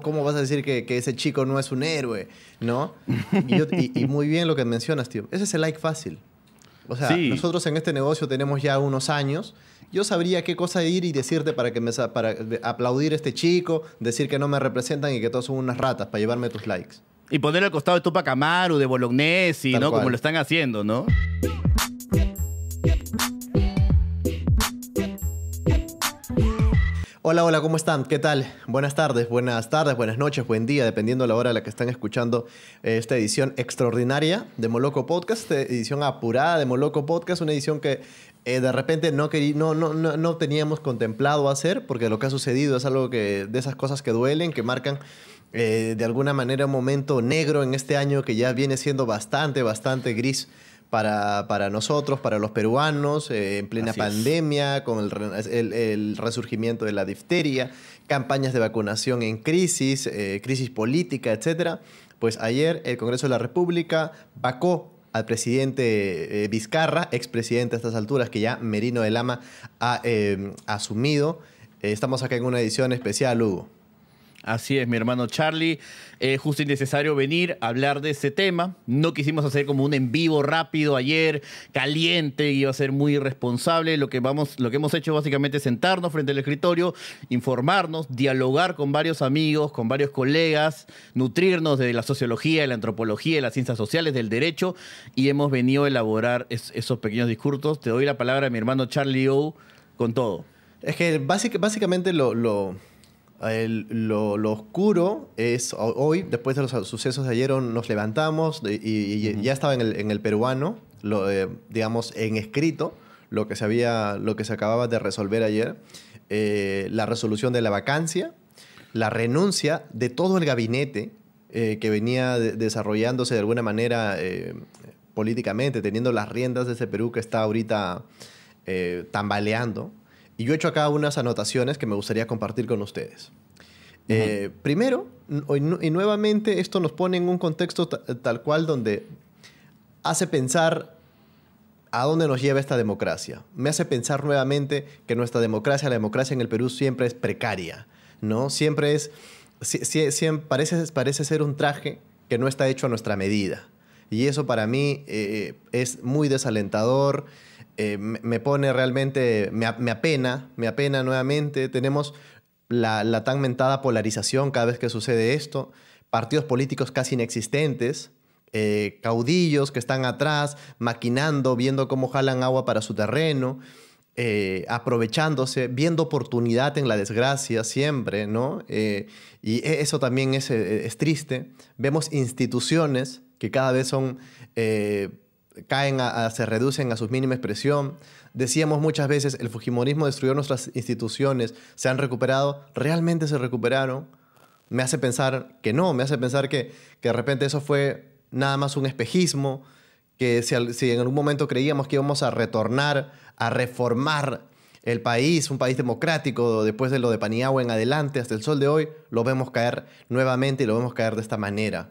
¿Cómo vas a decir que, ese chico no es un héroe? ¿No? Y, muy bien lo que mencionas, tío. Ese es el like fácil. O sea, nosotros en este negocio tenemos ya unos años. Yo sabría qué cosa ir y decirte para que me para aplaudir a este chico, decir que no me representan y que todos son unas ratas para llevarme tus likes. Y poner al costado de Tupac Amaru, de Bolognesi, ¿no? Como lo están haciendo, ¿no? Hola, hola, ¿cómo están? ¿Qué tal? Buenas tardes, buenas tardes, buenas noches, buen día, dependiendo de la hora a la que están escuchando eh, esta edición extraordinaria de Moloco Podcast, edición apurada de Moloco Podcast, una edición que eh, de repente no, no, no, no, teníamos contemplado hacer, porque lo que ha sucedido es algo que, de esas cosas que duelen, que marcan eh, de alguna manera un momento negro en este año que ya viene siendo bastante, bastante gris para, nosotros, para los peruanos, eh, en plena pandemia, con el, resurgimiento de la difteria, campañas de vacunación en crisis, eh, crisis política, etc. Pues ayer el Congreso de la República vacó al presidente eh, Vizcarra, expresidente a estas alturas, que ya Merino de Lama ha asumido. estamos acá en una edición especial, Hugo. Así es, mi hermano Charlie. Es justo y necesario venir a hablar de ese tema. No quisimos hacer como un en vivo rápido ayer, caliente, iba a ser muy irresponsable. Lo que, vamos, lo que hemos hecho básicamente es sentarnos frente al escritorio, informarnos, dialogar con varios amigos, con varios colegas, nutrirnos de la sociología, de la antropología, de las ciencias sociales, del derecho, y hemos venido a elaborar esos pequeños discursos. Te doy la palabra a mi hermano Charlie O con todo. Es que básicamente lo, oscuro es hoy, después de los sucesos de ayer, nos levantamos y, ya estaba en el, peruano, lo, eh, digamos, en escrito, lo que, se había, lo que se acababa de resolver ayer, eh, la resolución de la vacancia, la renuncia de todo el gabinete eh, que venía desarrollándose de alguna manera políticamente, teniendo las riendas de ese Perú que está ahorita tambaleando y yo he hecho acá unas anotaciones que me gustaría compartir con ustedes. Eh, primero, y nuevamente esto nos pone en un contexto tal cual donde hace pensar a dónde nos lleva esta democracia. Me hace pensar nuevamente que nuestra democracia, la democracia en el Perú siempre es precaria, ¿no? Siempre es, parece, parece ser un traje que no está hecho a nuestra medida. Y eso para mí eh, es muy desalentador eh, me pone realmente, me, apena, me apena nuevamente. Tenemos la, tan mentada polarización cada vez que sucede esto, partidos políticos casi inexistentes, eh, caudillos que están atrás, maquinando, viendo cómo jalan agua para su terreno. Eh, aprovechándose, viendo oportunidad en la desgracia siempre, ¿no? y e, eso también es, es, triste. Vemos instituciones que cada vez son caen a, se reducen a su mínima expresión. Decíamos muchas veces, el Fujimorismo destruyó nuestras instituciones, se han recuperado, ¿realmente se recuperaron? Me hace pensar que no, me hace pensar que, que de repente eso fue nada más un espejismo, que si, si en algún momento creíamos que íbamos a retornar, a reformar el país, un país democrático, después de lo de Paniagua en adelante, hasta el sol de hoy, lo vemos caer nuevamente y lo vemos caer de esta manera.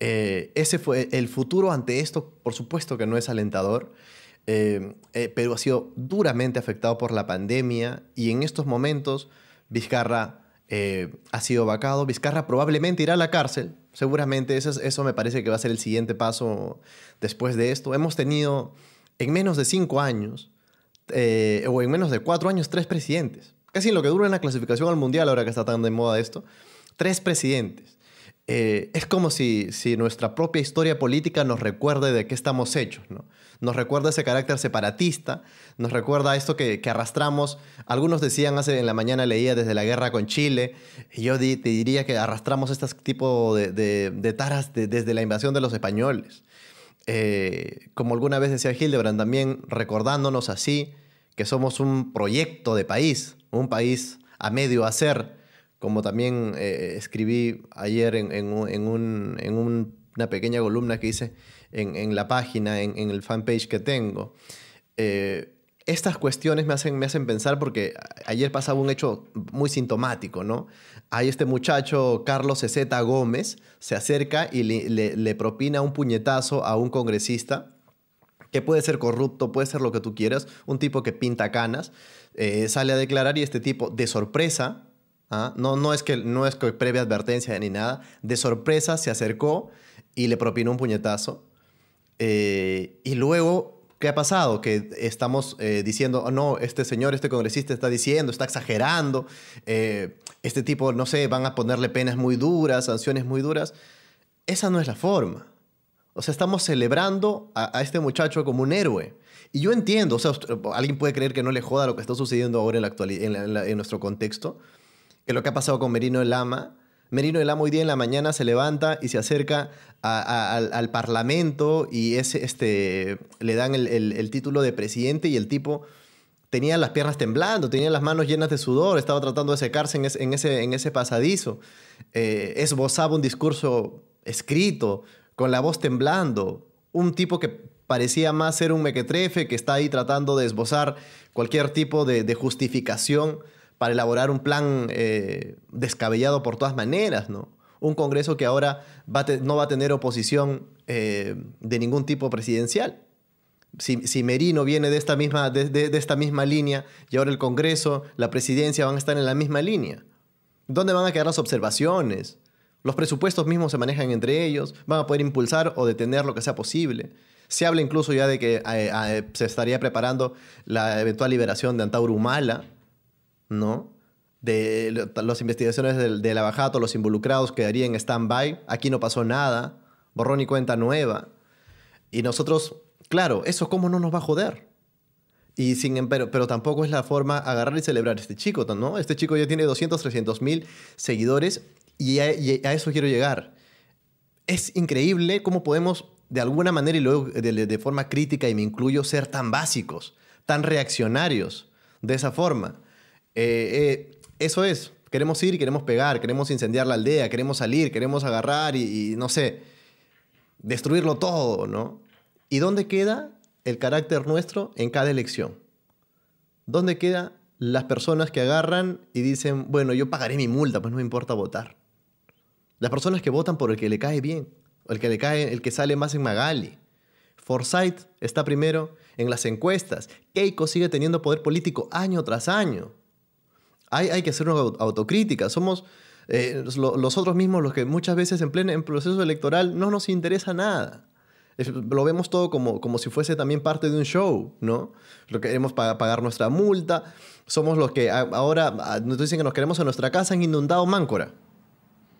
Eh, ese fue el futuro ante esto, por supuesto que no es alentador, eh, eh, pero ha sido duramente afectado por la pandemia y en estos momentos Vizcarra ha sido vacado. Vizcarra probablemente irá a la cárcel, seguramente eso, me parece que va a ser el siguiente paso después de esto. Hemos tenido en menos de cinco años, o en menos de cuatro años, tres presidentes. Casi en lo que dura en la clasificación al mundial, ahora que está tan de moda esto, tres presidentes. Eh, es como si, nuestra propia historia política nos recuerde de qué estamos hechos, ¿no? Nos recuerda ese carácter separatista, nos recuerda esto que, que, arrastramos. Algunos decían hace en la mañana, leía desde la guerra con Chile, y yo te diría que arrastramos este tipo de, de, taras desde la invasión de los españoles. Eh, como alguna vez decía Hildebrand, también recordándonos así que somos un proyecto de país, un país a medio hacer como también eh, escribí ayer en, una pequeña columna que hice en, la página, en, el fanpage que tengo. Eh, estas cuestiones me hacen, me hacen pensar porque ayer pasaba un hecho muy sintomático, ¿no? Hay este muchacho, Carlos Ceseta Gómez, se acerca y le, propina un puñetazo a un congresista que puede ser corrupto, puede ser lo que tú quieras, un tipo que pinta canas, eh, sale a declarar y este tipo, de sorpresa, ¿ah? no, no, es que, no es que previa advertencia ni nada, de sorpresa se acercó y le propinó un puñetazo. Eh, y luego, ¿qué ha pasado? Que estamos eh, diciendo, oh, no, este señor, este congresista está diciendo, está exagerando, eh, este tipo, no sé, van a ponerle penas muy duras, sanciones muy duras. Esa no es la forma. O sea, estamos celebrando a, este muchacho como un héroe. Y yo entiendo, o sea, alguien puede creer que no le joda lo que está sucediendo ahora en, la actualidad, en, nuestro contexto, que lo que ha pasado con Merino el Lama. Merino el Lama hoy día en la mañana se levanta y se acerca al, Parlamento y ese, este, le dan el, título de presidente y el tipo tenía las piernas temblando, tenía las manos llenas de sudor, estaba tratando de secarse en, ese, en ese, pasadizo, eh, esbozaba un discurso escrito, con la voz temblando, un tipo que parecía más ser un mequetrefe que está ahí tratando de esbozar cualquier tipo de, justificación para elaborar un plan eh, descabellado por todas maneras, ¿no? Un Congreso que ahora no va a tener oposición eh, de ningún tipo presidencial. Si, Merino viene de esta, misma, de esta misma línea y ahora el Congreso, la presidencia van a estar en la misma línea. ¿Dónde van a quedar las observaciones? Los presupuestos mismos se manejan entre ellos, van a poder impulsar o detener lo que sea posible. Se habla incluso ya de que eh, se estaría preparando la eventual liberación de Antauro Humala, ¿no? De las investigaciones de, de la Bajato, los involucrados quedarían en stand-by. Aquí no pasó nada, borrón y cuenta nueva. Y nosotros, claro, eso cómo no nos va a joder. Y sin, pero, pero tampoco es la forma agarrar y celebrar a este chico, ¿no? Este chico ya tiene 200, 300 mil seguidores y a, eso quiero llegar. Es increíble cómo podemos, de alguna manera y luego de, forma crítica, y me incluyo, ser tan básicos, tan reaccionarios de esa forma. Eh, eh, eso es, queremos ir queremos pegar, queremos incendiar la aldea, queremos salir, queremos agarrar y, y no sé, destruirlo todo, ¿no? ¿Y dónde queda el carácter nuestro en cada elección? ¿Dónde quedan las personas que agarran y dicen, bueno, yo pagaré mi multa, pues no me importa votar? Las personas que votan por el que le cae bien, el que le cae, el que sale más en Magali. Forsyth está primero en las encuestas. Keiko sigue teniendo poder político año tras año. Hay, hay que hacer una autocrítica. Somos eh, los otros mismos los que muchas veces en pleno en proceso electoral no nos interesa nada. lo vemos todo como, como si fuese también parte de un show, ¿no? Lo queremos pagar nuestra multa. Somos los que ahora nos dicen que nos queremos en nuestra casa, han inundado Máncora.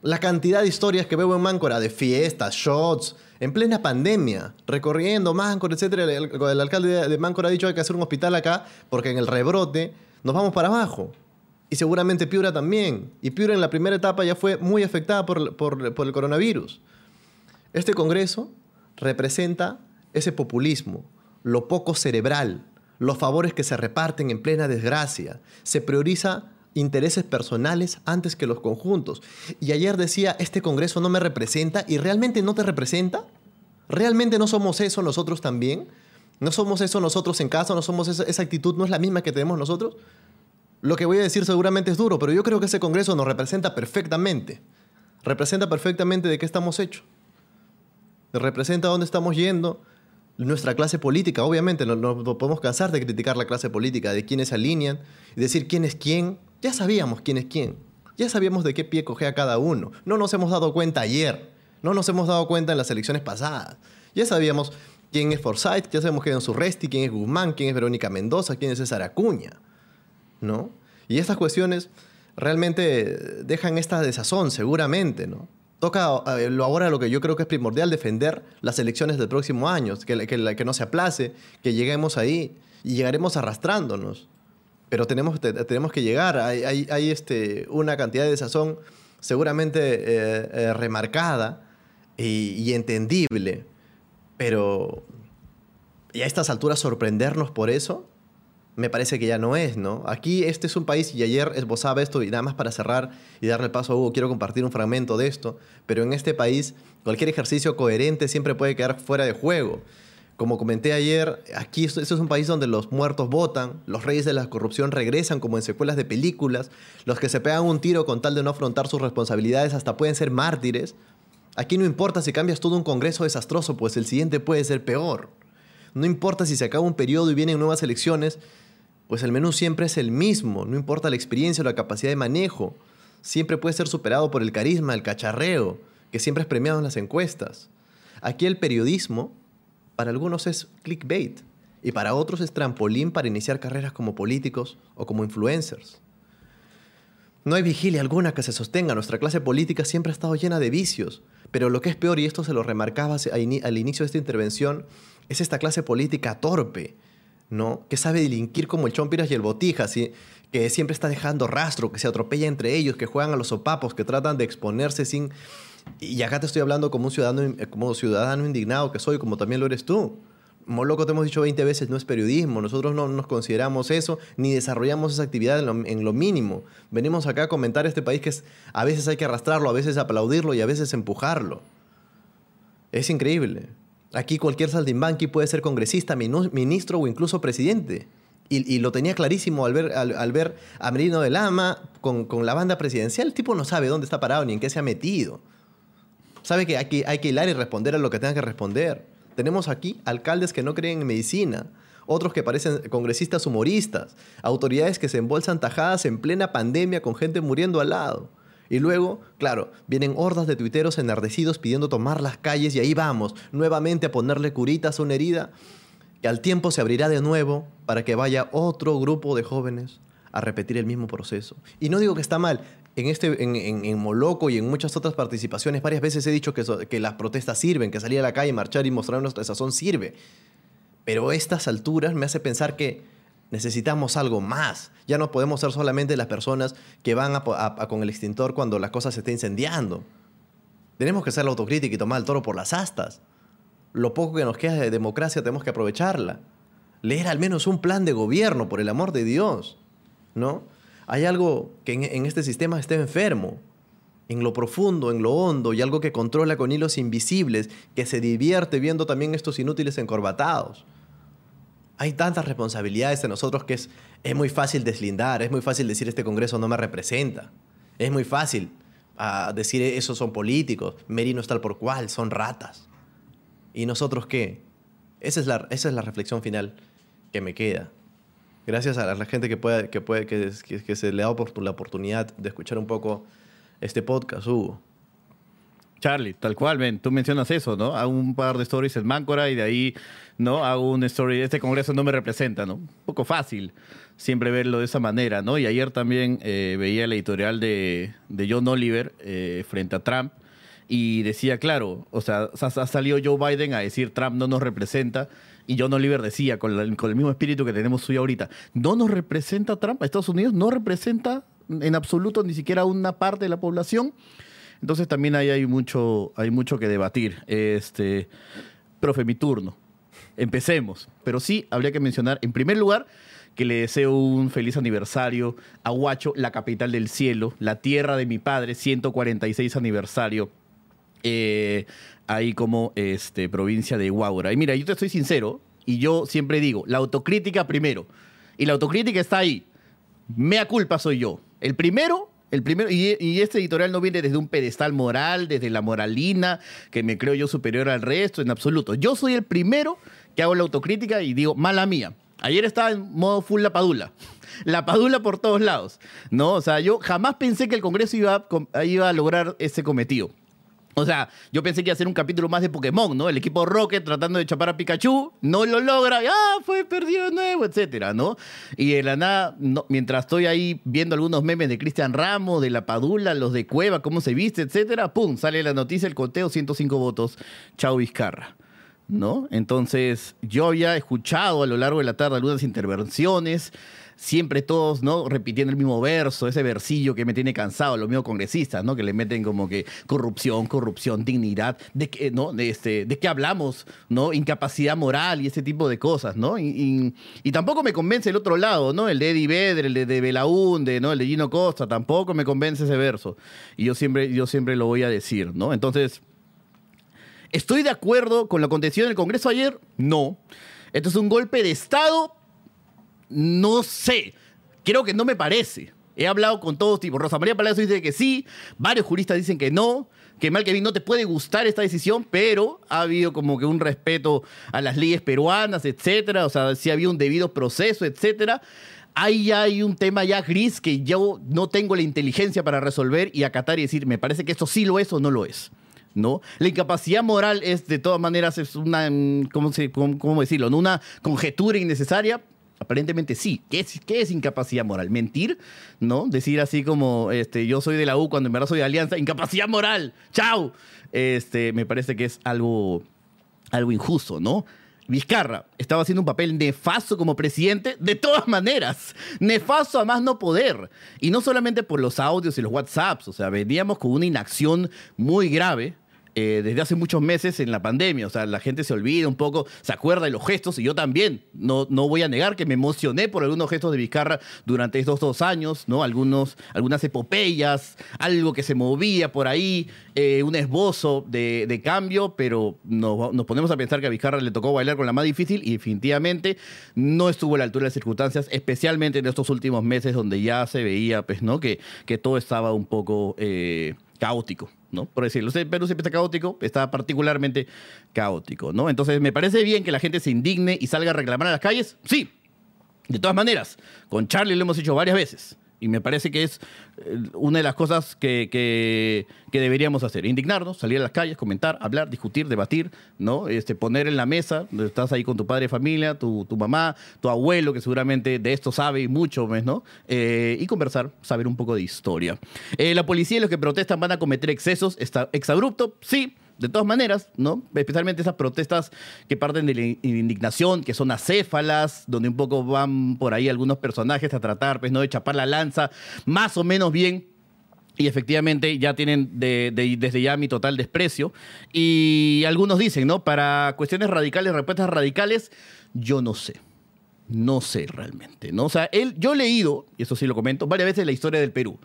La cantidad de historias que veo en Máncora de fiestas, shots, en plena pandemia, recorriendo Máncora, etc. El, alcalde de Máncora ha dicho que hay que hacer un hospital acá porque en el rebrote nos vamos para abajo. Y seguramente Piura también. Y Piura en la primera etapa ya fue muy afectada por, por el coronavirus. Este Congreso representa ese populismo, lo poco cerebral, los favores que se reparten en plena desgracia. Se prioriza intereses personales antes que los conjuntos. Y ayer decía, este Congreso no me representa y realmente no te representa. ¿Realmente no somos eso nosotros también? ¿No somos eso nosotros en casa? ¿No somos esa, esa actitud? ¿No es la misma que tenemos nosotros? Lo que voy a decir seguramente es duro, pero yo creo que ese Congreso nos representa perfectamente. Representa perfectamente de qué estamos hechos. Representa dónde estamos yendo, nuestra clase política. Obviamente no, no, podemos cansar de criticar la clase política, de quiénes se alinean y decir quién es quién, ya sabíamos quién es quién. Ya sabíamos de qué pie cogea cada uno. No nos hemos dado cuenta ayer. No nos hemos dado cuenta en las elecciones pasadas. Ya sabíamos quién es Forsyth, ya sabemos quién es Urresti, quién es Guzmán, quién es Verónica Mendoza, quién es César Acuña. ¿No? Y estas cuestiones realmente dejan esta desazón, seguramente, ¿no? Toca eh, ahora lo que yo creo que es primordial, defender las elecciones del próximo año, que, que, que no se aplace, que lleguemos ahí y llegaremos arrastrándonos pero tenemos, tenemos que llegar. Hay, hay, este, una cantidad de desazón seguramente eh, eh, remarcada y, entendible, pero y a estas alturas sorprendernos por eso, me parece que ya no es, ¿no? Aquí este es un país, y ayer esbozaba esto, y nada más para cerrar y darle paso a Hugo, quiero compartir un fragmento de esto, pero en este país cualquier ejercicio coherente siempre puede quedar fuera de juego. Como comenté ayer, aquí esto, es un país donde los muertos votan, los reyes de la corrupción regresan como en secuelas de películas, los que se pegan un tiro con tal de no afrontar sus responsabilidades hasta pueden ser mártires. Aquí no importa si cambias todo un congreso desastroso, pues el siguiente puede ser peor. No importa si se acaba un periodo y vienen nuevas elecciones, pues el menú siempre es el mismo, no importa la experiencia o la capacidad de manejo. siempre puede ser superado por el carisma, el cacharreo, que siempre es premiado en las encuestas. Aquí el periodismo, para algunos es clickbait y para otros es trampolín para iniciar carreras como políticos o como influencers. No hay vigilia alguna que se sostenga. Nuestra clase política siempre ha estado llena de vicios. Pero lo que es peor, y esto se lo remarcaba al inicio de esta intervención, es esta clase política torpe, ¿no? Que sabe delinquir como el Chompiras y el Botija, que siempre está dejando rastro, que se atropella entre ellos, que juegan a los sopapos, que tratan de exponerse sin... Y acá te estoy hablando como un ciudadano, como ciudadano indignado que soy, como también lo eres tú. Moloco, te hemos dicho 20 veces, no es periodismo. Nosotros no nos consideramos eso, ni desarrollamos esa actividad en lo, mínimo. Venimos acá a comentar este país que a veces hay que arrastrarlo, a veces aplaudirlo y a veces empujarlo. Es increíble. Aquí cualquier saldimbanqui puede ser congresista, ministro o incluso presidente. Y, lo tenía clarísimo al ver, al, ver a Merino de Lama con, con, la banda presidencial. El tipo no sabe dónde está parado ni en qué se ha metido. Sabe que hay que, hay que hilar y responder a lo que tenga que responder. Tenemos aquí alcaldes que no creen en medicina, otros que parecen congresistas humoristas, autoridades que se embolsan tajadas en plena pandemia con gente muriendo al lado. Y luego, claro, vienen hordas de tuiteros enardecidos pidiendo tomar las calles y ahí vamos, nuevamente a ponerle curitas a una herida que al tiempo se abrirá de nuevo para que vaya otro grupo de jóvenes a repetir el mismo proceso. Y no digo que está mal, en, este, en, Moloco y en muchas otras participaciones varias veces he dicho que, las protestas sirven, que salir a la calle, marchar y mostrar nuestra sazón sirve. Pero estas alturas me hace pensar que necesitamos algo más. Ya no podemos ser solamente las personas que van con el extintor cuando la cosa se está incendiando. Tenemos que hacer la autocrítica y tomar el toro por las astas. Lo poco que nos queda de democracia tenemos que aprovecharla. Leer al menos un plan de gobierno, por el amor de Dios. ¿No? hay algo que en, este sistema está enfermo, en lo profundo, en lo hondo, y algo que controla con hilos invisibles, que se divierte viendo también estos inútiles encorbatados. Hay tantas responsabilidades en nosotros que es, es muy fácil deslindar, es muy fácil decir este Congreso no me representa, es muy fácil ah, decir esos son políticos, Merino es tal por cual, son ratas. ¿Y nosotros qué? Esa es la, esa es la reflexión final que me queda. Gracias a la gente que, puede, que, puede, se le da la oportunidad de escuchar un poco este podcast, Hugo. Charlie, tal cual, ven, tú mencionas eso, ¿no? Hago un par de stories en Máncora y de ahí, ¿no? Hago un story, este congreso no me representa, ¿no? Un poco fácil siempre verlo de esa manera, ¿no? Y ayer también eh, veía el editorial de, John Oliver eh, frente a Trump y decía, claro, o sea, ha salido Joe Biden a decir Trump no nos representa y John Oliver decía, con, el mismo espíritu que tenemos hoy ahorita, no nos representa Trump, Estados Unidos no representa en absoluto ni siquiera una parte de la población. Entonces también ahí hay mucho, hay mucho que debatir. Este, profe, mi turno. Empecemos. Pero sí, habría que mencionar, en primer lugar, que le deseo un feliz aniversario a Huacho, la capital del cielo, la tierra de mi padre, 146 aniversario. Eh, ahí como este, provincia de Huaura. Y mira, yo te estoy sincero, y yo siempre digo, la autocrítica primero. Y la autocrítica está ahí. Mea culpa soy yo. El primero, el primero, y, este editorial no viene desde un pedestal moral, desde la moralina, que me creo yo superior al resto, en absoluto. Yo soy el primero que hago la autocrítica y digo, mala mía. Ayer estaba en modo full la padula. La padula por todos lados. ¿no? O sea, yo jamás pensé que el Congreso iba iba a lograr ese cometido. O sea, yo pensé que iba a ser un capítulo más de Pokémon, ¿no? El equipo Rocket tratando de chapar a Pikachu, no lo logra, ah, fue perdido de nuevo, etcétera, ¿no? Y de la nada, mientras estoy ahí viendo algunos memes de Cristian Ramos, de La Padula, los de Cueva, cómo se viste, etcétera, pum, sale la noticia, el conteo, 105 votos, chao Vizcarra. ¿No? Entonces, yo había escuchado a lo largo de la tarde algunas intervenciones siempre todos, ¿no? Repitiendo el mismo verso, ese versillo que me tiene cansado, los mismos congresistas, ¿no? Que le meten como que corrupción, corrupción, dignidad, de qué, ¿no? De, este, de qué hablamos, ¿no? Incapacidad moral y ese tipo de cosas, ¿no? Y, tampoco me convence el otro lado, ¿no? El de Eddie Vedder, el de, de Belaunde, ¿no? El de Gino Costa, tampoco me convence ese verso. Y yo siempre, yo siempre lo voy a decir, ¿no? Entonces, ¿estoy de acuerdo con lo acontecido en el Congreso ayer? No. Esto es un golpe de Estado no sé. Creo que no me parece. He hablado con todos, tipo, Rosa María Palacio dice que sí, varios juristas dicen que no, que mal que bien no te puede gustar esta decisión, pero ha habido como que un respeto a las leyes peruanas, etcétera, o sea, si ha un debido proceso, etcétera. ahí hay un tema ya gris que yo no tengo la inteligencia para resolver y acatar y decir, me parece que esto sí lo es o no lo es. ¿No? La incapacidad moral es, de todas maneras, es una, mm, ¿cómo, se, cómo, cómo decirlo? ¿no? Una conjetura innecesaria, Aparentemente sí. ¿Qué es, ¿Qué es, incapacidad moral? ¿Mentir? ¿No? Decir así como este, yo soy de la U cuando en verdad soy de Alianza. ¡Incapacidad moral! ¡Chao! Este, me parece que es algo, algo injusto, ¿no? Vizcarra estaba haciendo un papel nefasto como presidente, de todas maneras. Nefasto a más no poder. Y no solamente por los audios y los WhatsApps. O sea, veníamos con una inacción muy grave eh, desde hace muchos meses en la pandemia. O sea, la gente se olvida un poco, se acuerda de los gestos y yo también. No, no voy a negar que me emocioné por algunos gestos de Vizcarra durante estos dos años, ¿no? Algunos, algunas epopeyas, algo que se movía por ahí, eh, un esbozo de, cambio, pero nos, nos, ponemos a pensar que a Vizcarra le tocó bailar con la más difícil y definitivamente no estuvo a la altura de las circunstancias, especialmente en estos últimos meses donde ya se veía, pues, ¿no? Que, que todo estaba un poco eh, caótico. ¿No? Por decirlo. Perú siempre está caótico, está particularmente caótico, ¿no? Entonces, ¿me parece bien que la gente se indigne y salga a reclamar a las calles? Sí. De todas maneras, con Charlie lo hemos hecho varias veces. Y me parece que es eh, una de las cosas que, que, deberíamos hacer. Indignarnos, salir a las calles, comentar, hablar, discutir, debatir, ¿no? Este, poner en la mesa, estás ahí con tu padre familia, tu, tu mamá, tu abuelo, que seguramente de esto sabe mucho, ¿no? Eh, y conversar, saber un poco de historia. Eh, la policía y los que protestan van a cometer excesos, está exabrupto, sí de todas maneras, ¿no? Especialmente esas protestas que parten de la indignación, que son acéfalas, donde un poco van por ahí algunos personajes a tratar, pues, ¿no? De chapar la lanza, más o menos bien. Y efectivamente ya tienen desde ya mi total desprecio. Y algunos dicen, ¿no? Para cuestiones radicales, respuestas radicales, yo no sé. No sé realmente, ¿no? O sea, él, yo he leído, y eso sí lo comento, varias veces la historia del Perú.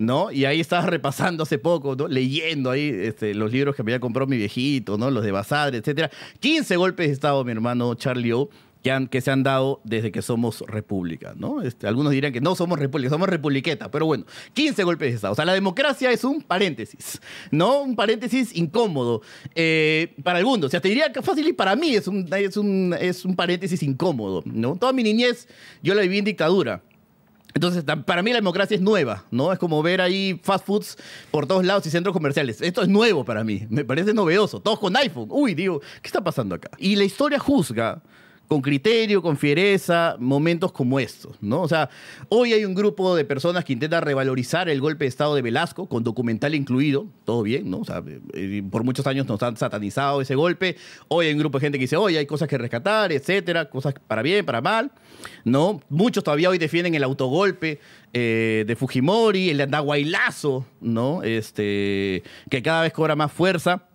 ¿No? Y ahí estaba repasando hace poco, ¿no? Leyendo ahí este, los libros que me había comprado mi viejito, ¿no? Los de Basadre, etcétera. 15 golpes de Estado, mi hermano Charlie O. Que, han, que se han dado desde que somos república, ¿no? Este, algunos dirán que no somos república, somos republiqueta, pero bueno, 15 golpes de Estado. O sea, la democracia es un paréntesis, ¿no? Un paréntesis incómodo eh, para mundo. O sea, te diría que fácil y para mí es un, es, un, es un paréntesis incómodo, ¿no? Toda mi niñez yo la viví en dictadura. Entonces, para mí la democracia es nueva, ¿no? Es como ver ahí fast foods por todos lados y centros comerciales. Esto es nuevo para mí, me parece novedoso. Todos con iPhone. Uy, digo, ¿qué está pasando acá? Y la historia juzga con criterio, con fiereza, momentos como estos, ¿no? O sea, hoy hay un grupo de personas que intenta revalorizar el golpe de Estado de Velasco, con documental incluido, todo bien, ¿no? O sea, eh, por muchos años nos han satanizado ese golpe. Hoy hay un grupo de gente que dice, oye, hay cosas que rescatar, etcétera, cosas para bien, para mal, ¿no? Muchos todavía hoy defienden el autogolpe eh, de Fujimori, el andahuaylazo, ¿no? Este, que cada vez cobra más fuerza.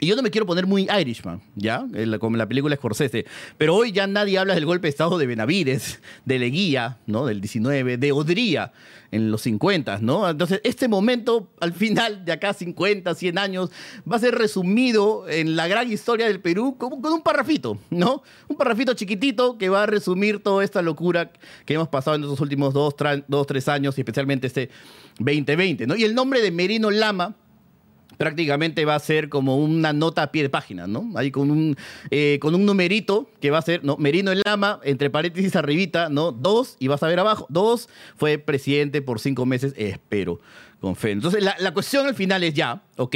Y yo no me quiero poner muy Irishman, ¿ya? Como la película Scorsese. Pero hoy ya nadie habla del golpe de Estado de Benavides, de Leguía, ¿no? Del 19, de Odría en los 50, ¿no? Entonces, este momento, al final de acá 50, 100 años, va a ser resumido en la gran historia del Perú con, un parrafito, ¿no? Un parrafito chiquitito que va a resumir toda esta locura que hemos pasado en estos últimos dos, dos tres años y especialmente este 2020, ¿no? Y el nombre de Merino Lama prácticamente va a ser como una nota a pie de página, ¿no? Ahí con un, eh, con un numerito que va a ser, ¿no? Merino el Lama, entre paréntesis arribita, ¿no? Dos, y vas a ver abajo, dos, fue presidente por cinco meses, espero, con fe. Entonces, la, cuestión al final es ya, ok,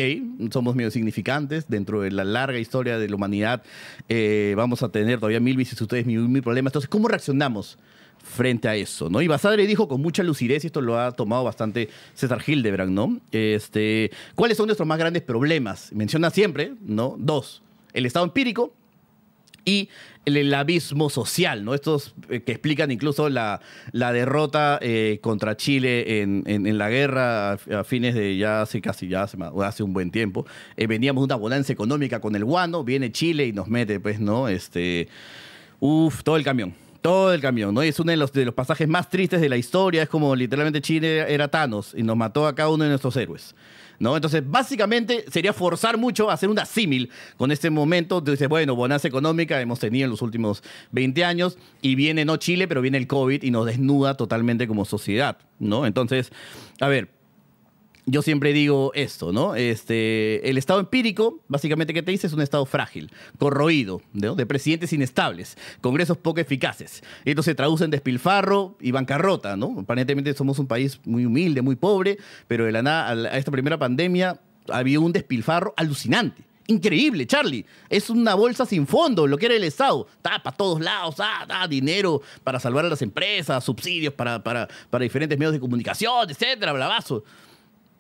somos medio significantes dentro de la larga historia de la humanidad, eh, vamos a tener todavía mil vicisitudes, mil, mil problemas. Entonces, ¿cómo reaccionamos? Frente a eso, ¿no? Y Basadre dijo con mucha lucidez, y esto lo ha tomado bastante César Hildebrand, ¿no? Este, ¿Cuáles son nuestros más grandes problemas? Menciona siempre, ¿no? Dos, el estado empírico y el, abismo social, ¿no? Estos eh, que explican incluso la, la derrota eh, contra Chile en, en, la guerra a, fines de ya hace casi ya hace, un buen tiempo. Eh, veníamos una bonanza económica con el guano, viene Chile y nos mete, pues, ¿no? Este, uf, todo el camión todo el camión, ¿no? Y es uno de los, de los pasajes más tristes de la historia. Es como literalmente Chile era Thanos y nos mató a cada uno de nuestros héroes. ¿No? Entonces, básicamente sería forzar mucho a hacer una símil con este momento. Dice, bueno, bonanza económica hemos tenido en los últimos 20 años y viene no Chile, pero viene el COVID y nos desnuda totalmente como sociedad, ¿no? Entonces, a ver, yo siempre digo esto, ¿no? Este, el estado empírico, básicamente, ¿qué te dice? Es un estado frágil, corroído, ¿no? de presidentes inestables, congresos poco eficaces. Esto se traduce en despilfarro y bancarrota, ¿no? Aparentemente somos un país muy humilde, muy pobre, pero de la nada, a esta primera pandemia, había un despilfarro alucinante. Increíble, Charlie. Es una bolsa sin fondo, lo que era el Estado. Para todos lados, ah, da dinero para salvar a las empresas, subsidios para, para, para diferentes medios de comunicación, etcétera, blavazo.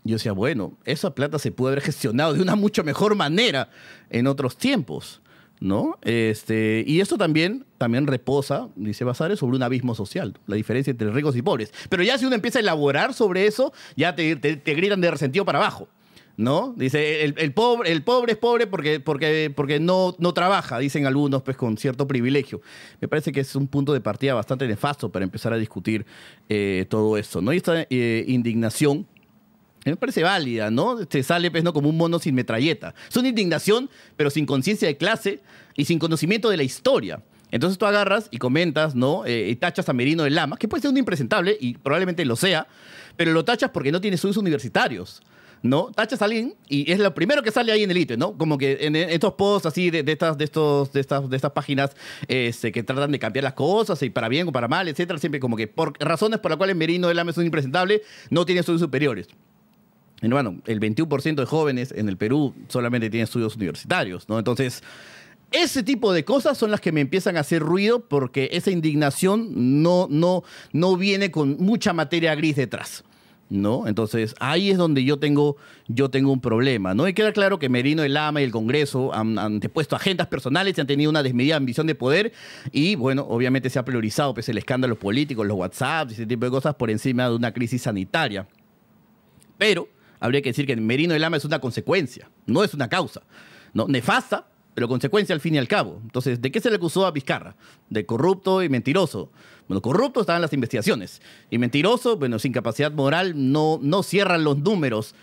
Yo decía, bueno, esa plata se puede haber gestionado de una mucho mejor manera en otros tiempos, ¿no? Este, y esto también, también reposa, dice Basares, sobre un abismo social, la diferencia entre ricos y pobres. Pero ya si uno empieza a elaborar sobre eso, ya te, te gritan de resentido para abajo. ¿no? Dice, el, pobre, el pobre es pobre porque, porque, porque no, no trabaja, dicen algunos, pues con cierto privilegio. Me parece que es un punto de partida bastante nefasto para empezar a discutir eh, todo eso, ¿no? Y esta eh, indignación me parece válida, ¿no? Se sale pues, ¿no? como un mono sin metralleta. Es una indignación, pero sin conciencia de clase y sin conocimiento de la historia. Entonces tú agarras y comentas, ¿no? Eh, y tachas a Merino de Lama, que puede ser un impresentable y probablemente lo sea, pero lo tachas porque no tiene estudios universitarios. ¿no? Tachas a alguien y es lo primero que sale ahí en el ítem, ¿no? Como que en, estos posts así de, estas, de, estos, de, estas, de estas páginas este, que tratan de cambiar las cosas y para bien o para mal, etcétera, siempre como que por razones por las cuales Merino del AME es un impresentable, no tiene estudios superiores. Bueno, el 21% de jóvenes en el Perú solamente tienen estudios universitarios, ¿no? Entonces, ese tipo de cosas son las que me empiezan a hacer ruido porque esa indignación no, no, no viene con mucha materia gris detrás. ¿no? Entonces, ahí es donde yo tengo, yo tengo un problema, ¿no? Y queda claro que Merino, el AMA y el Congreso han, han agendas personales y han tenido una desmedida ambición de poder y, bueno, obviamente se ha priorizado pues, el escándalo político, los WhatsApp y ese tipo de cosas por encima de una crisis sanitaria. Pero habría que decir que Merino, el AMA es una consecuencia, no es una causa, ¿no? Nefasta, pero consecuencia al fin y al cabo. Entonces, ¿de qué se le acusó a Vizcarra? De corrupto y mentiroso. Bueno, corrupto estaban las investigaciones. Y mentiroso, bueno, sin capacidad moral, no, no cierran los números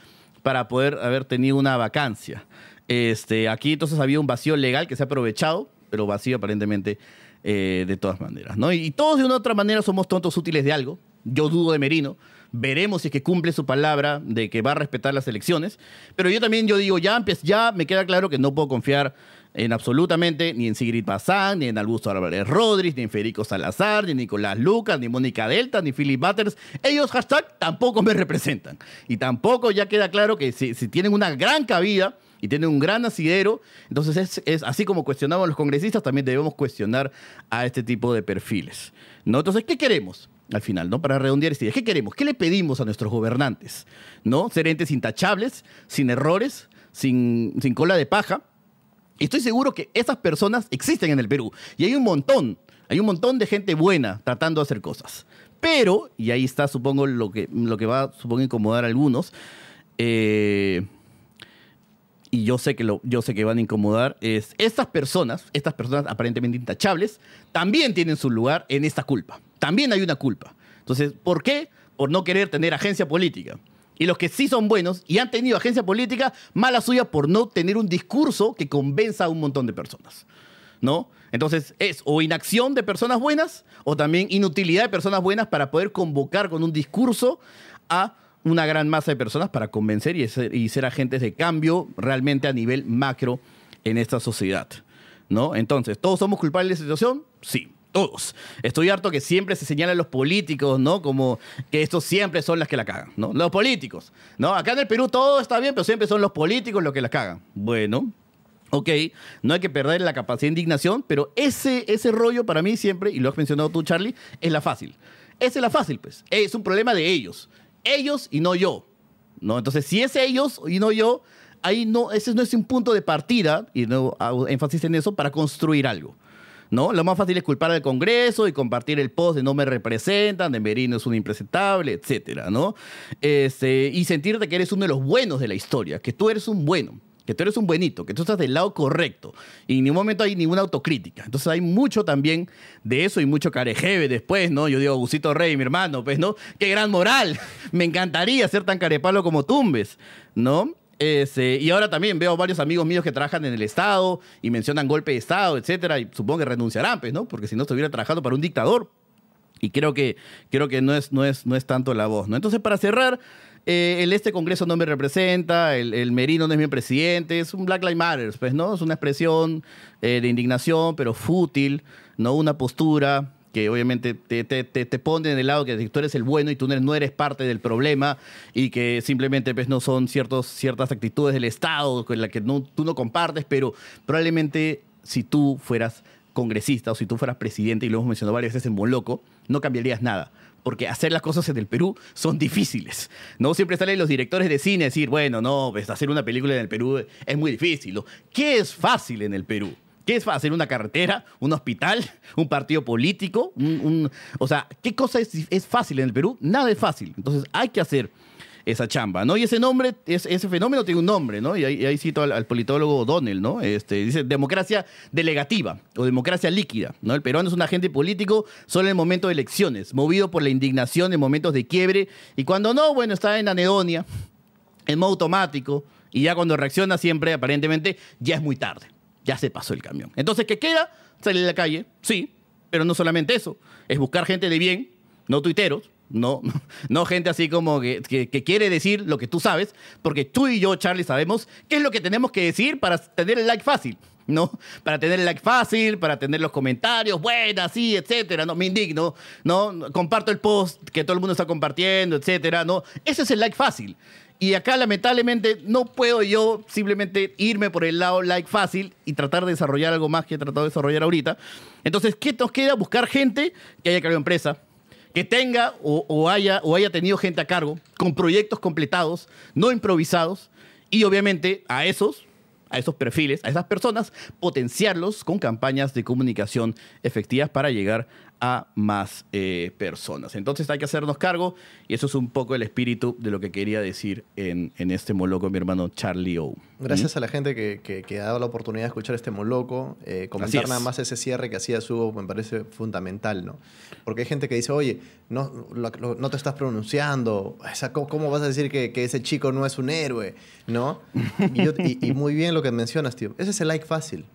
para poder haber tenido una vacancia. Este, aquí entonces había un vacío legal que se ha aprovechado, pero vacío aparentemente eh, de todas maneras. ¿no? Y, todos de una u otra manera somos tontos útiles de algo. Yo dudo de Merino. Veremos si es que cumple su palabra de que va a respetar las elecciones. Pero yo también yo digo, ya, ya me queda claro que no puedo confiar en absolutamente ni en Sigrid Bazán, ni en Augusto Álvarez Rodríguez, ni en Federico Salazar, ni Nicolás Lucas, ni Mónica Delta, ni Philip Butters. Ellos, hashtag, tampoco me representan. Y tampoco ya queda claro que si, tienen una gran cabida y tienen un gran asidero, entonces es, así como cuestionamos a los congresistas, también debemos cuestionar a este tipo de perfiles. ¿no? Entonces, ¿qué queremos? Al final, ¿no? Para redondear este ¿qué queremos? ¿Qué le pedimos a nuestros gobernantes? ¿No? Ser entes intachables, sin errores, sin, sin cola de paja, estoy seguro que esas personas existen en el Perú. Y hay un montón, hay un montón de gente buena tratando de hacer cosas. Pero, y ahí está, supongo, lo que, lo que va, supongo, incomodar a algunos. Eh, y yo sé, que lo, yo sé que van a incomodar, es estas personas, estas personas aparentemente intachables, también tienen su lugar en esta culpa. También hay una culpa. Entonces, ¿por qué? Por no querer tener agencia política. Y los que sí son buenos y han tenido agencia política, mala suya por no tener un discurso que convenza a un montón de personas. ¿No? Entonces es o inacción de personas buenas o también inutilidad de personas buenas para poder convocar con un discurso a una gran masa de personas para convencer y ser, agentes de cambio realmente a nivel macro en esta sociedad. ¿No? Entonces, ¿todos somos culpables de la situación? Sí todos. Estoy harto que siempre se señalan los políticos, ¿no? Como que estos siempre son las que la cagan, ¿no? Los políticos, ¿no? Acá en el Perú todo está bien, pero siempre son los políticos los que la cagan. Bueno, ok, no hay que perder la capacidad de indignación, pero ese, ese rollo para mí siempre, y lo has mencionado tú, Charlie, es la fácil. Esa es la fácil, pues. Es un problema de ellos. Ellos y no yo. ¿no? Entonces, si es ellos y no yo, ahí no, ese no es un punto de partida, y no hago énfasis en eso, para construir algo. ¿No? Lo más fácil es culpar al Congreso y compartir el post de no me representan, de Merino es un impresentable, etcétera, ¿no? Este, y sentirte que eres uno de los buenos de la historia, que tú eres un bueno que tú eres un buenito, que tú estás del lado correcto. Y en ningún momento hay ninguna autocrítica. Entonces hay mucho también de eso y mucho carejeve después, ¿no? Yo digo, Gusito Rey, mi hermano, pues, ¿no? Qué gran moral. Me encantaría ser tan carepalo como Tumbes, ¿no? Y ahora también veo varios amigos míos que trabajan en el Estado y mencionan golpe de Estado, etcétera, y supongo que renunciarán, pues, ¿no? Porque si no estuviera trabajando para un dictador. Y creo que, creo que no, es, no, es, no es tanto la voz, ¿no? Entonces, para cerrar, eh, el este Congreso no me representa, el, el, Merino no es mi presidente, es un Black Lives Matter, pues, ¿no? Es una expresión eh, de indignación, pero fútil, ¿no? Una postura que obviamente te, te, te, pone en el lado que tú eres el bueno y tú no eres parte del problema y que simplemente pues, no son ciertos, ciertas actitudes del Estado con las que no, tú no compartes, pero probablemente si tú fueras congresista o si tú fueras presidente, y lo hemos mencionado varias veces en Moloco, no cambiarías nada. Porque hacer las cosas en el Perú son difíciles. No siempre salen los directores de cine a decir, bueno, no, pues hacer una película en el Perú es muy difícil. ¿Qué es fácil en el Perú? ¿Qué es fácil? ¿Una carretera? ¿Un hospital? ¿Un partido político? o sea, ¿qué cosa es, es, fácil en el Perú? Nada es fácil. Entonces hay que hacer esa chamba, ¿no? Y ese nombre, ese fenómeno tiene un nombre, ¿no? Y ahí, cito al, politólogo Donnell, ¿no? Este, dice democracia delegativa o democracia líquida, ¿no? El peruano es un agente político solo en el momento de elecciones, movido por la indignación en momentos de quiebre y cuando no, bueno, está en anedonia, en modo automático y ya cuando reacciona siempre, aparentemente, ya es muy tarde, ya se pasó el camión. Entonces, ¿qué queda? Salir a la calle, sí, pero no solamente eso, es buscar gente de bien, no tuiteros, no, no gente así como que, que, quiere decir lo que tú sabes, porque tú y yo, Charlie, sabemos qué es lo que tenemos que decir para tener el like fácil, ¿no? Para tener el like fácil, para tener los comentarios, buenas, sí, etcétera, ¿no? Me indigno, ¿no? Comparto el post que todo el mundo está compartiendo, etcétera, ¿no? Ese es el like fácil. Y acá, lamentablemente, no puedo yo simplemente irme por el lado like fácil y tratar de desarrollar algo más que he tratado de desarrollar ahorita. Entonces, ¿qué nos queda? Buscar gente que haya creado empresa, que tenga o, haya, o haya tenido gente a cargo con proyectos completados, no improvisados, y obviamente a esos, a esos perfiles, a esas personas, potenciarlos con campañas de comunicación efectivas para llegar a más eh, personas. Entonces hay que hacernos cargo y eso es un poco el espíritu de lo que quería decir en, en este moloco mi hermano Charlie O. Gracias a la gente que, que, ha dado la oportunidad de escuchar este moloco, eh, comentar nada más ese cierre que hacía su me parece fundamental, ¿no? Porque hay gente que dice, oye, no, no te estás pronunciando, ¿cómo vas a decir que, que, ese chico no es un héroe? ¿No? Y, y, muy bien lo que mencionas, tío. Ese es el like fácil.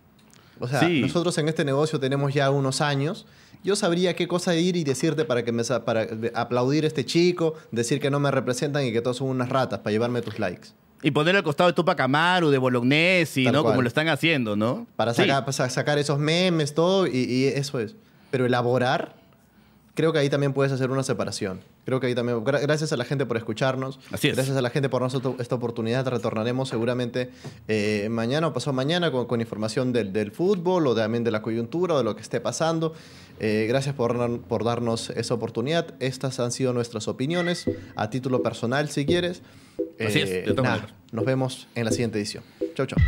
O sea, nosotros en este negocio tenemos ya unos años yo sabría qué cosa ir y decirte para que me para aplaudir a este chico, decir que no me representan y que todos son unas ratas para llevarme tus likes. Y poner al costado de Tupac Amaru, de Bolognesi, ¿no? Como lo están haciendo, ¿no? Para sacar, sacar esos memes, todo, y eso es. Pero elaborar creo que ahí también puedes hacer una separación. Creo que ahí también, gracias a la gente por escucharnos, Así es. gracias a la gente por darnos esta oportunidad, retornaremos seguramente eh, mañana o pasado mañana con, información del, fútbol o también de la coyuntura o de lo que esté pasando. Eh, gracias por, por darnos esa oportunidad. Estas han sido nuestras opiniones a título personal, si quieres. Así es, eh, nos vemos en la siguiente edición. Chau, chau.